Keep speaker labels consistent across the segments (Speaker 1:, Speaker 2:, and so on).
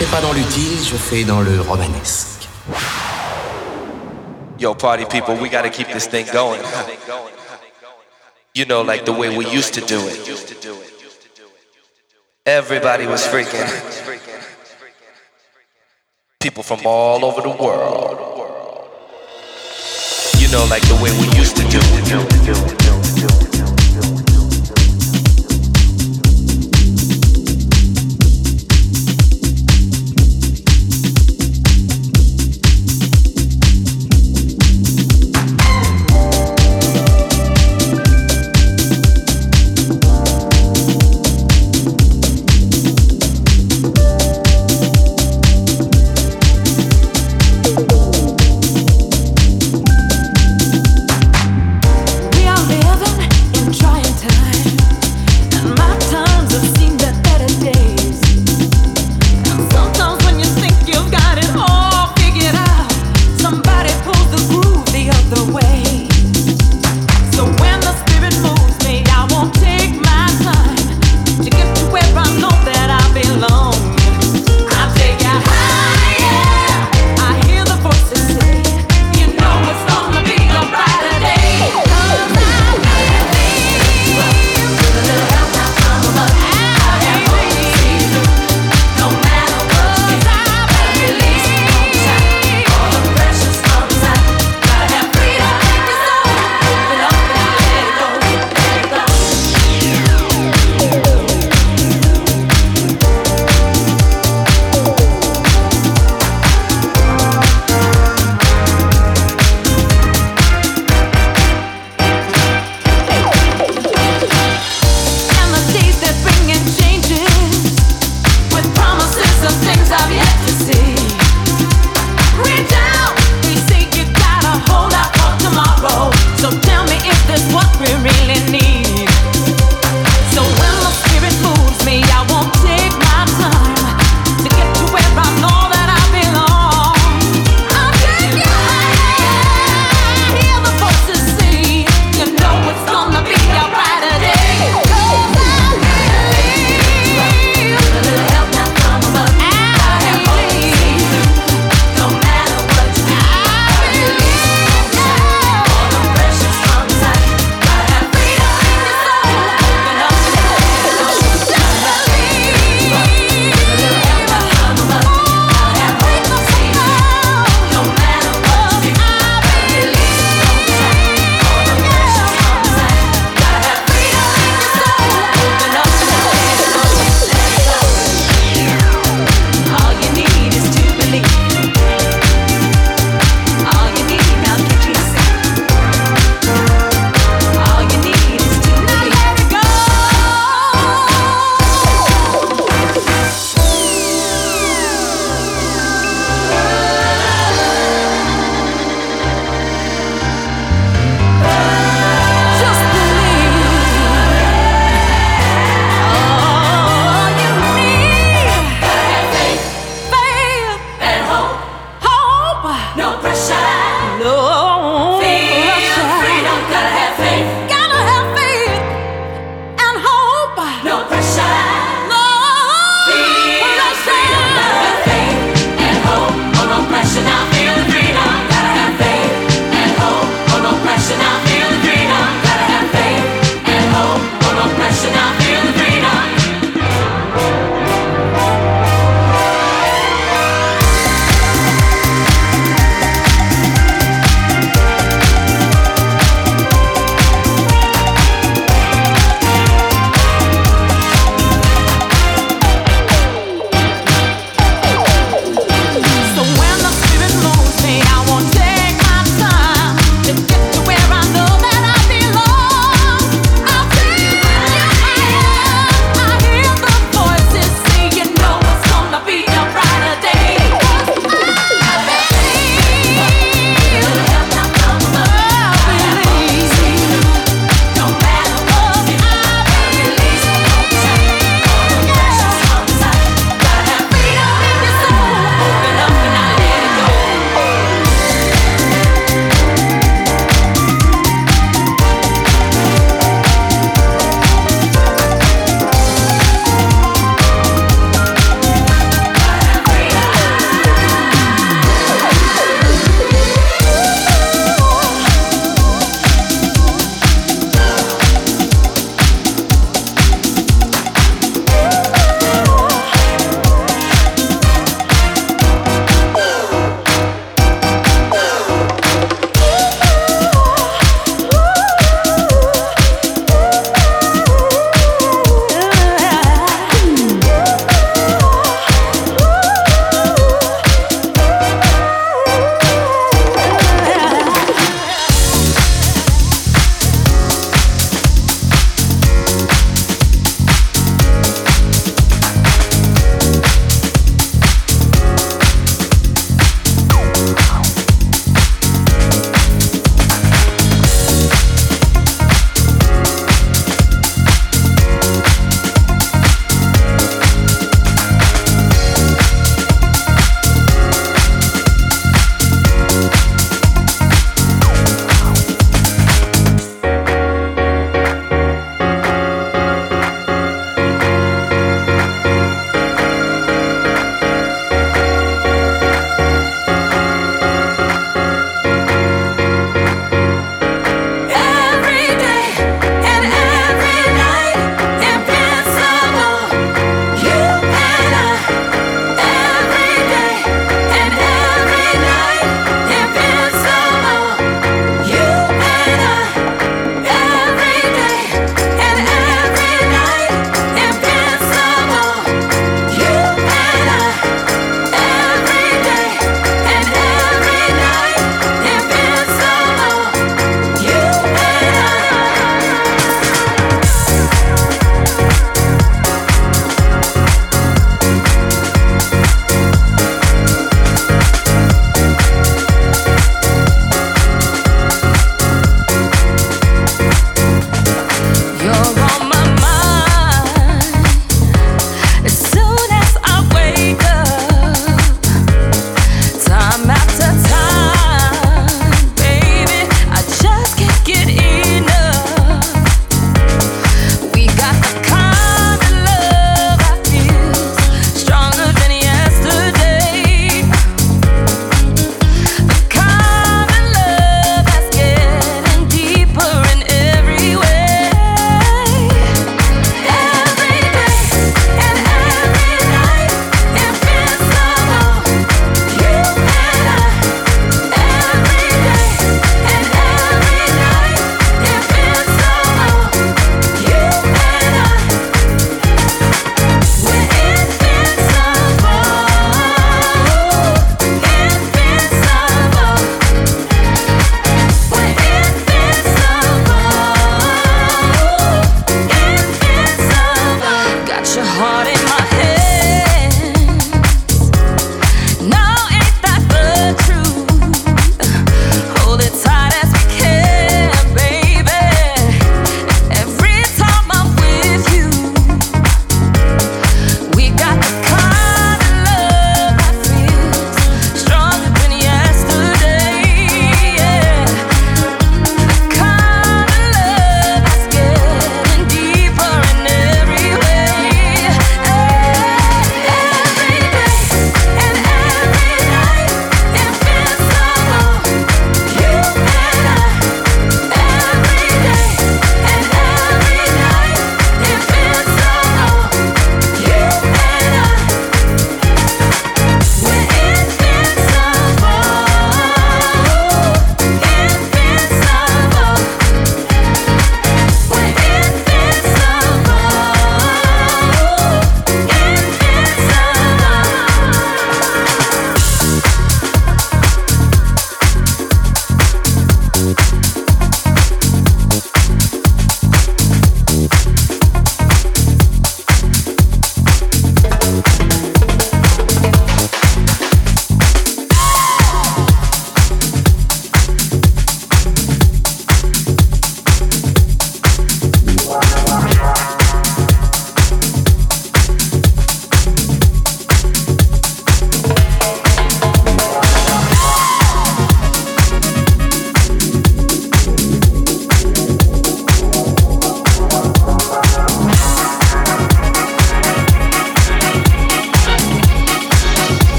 Speaker 1: Fais pas dans l'utile, je fais dans le romanesque.
Speaker 2: Yo, party people, we gotta keep this thing going. You know, like the way we used to do it. Everybody was freaking. People from all over the world. You know, like the way we used to do it.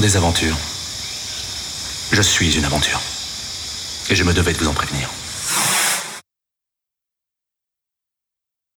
Speaker 3: Des aventures. Je suis une aventure.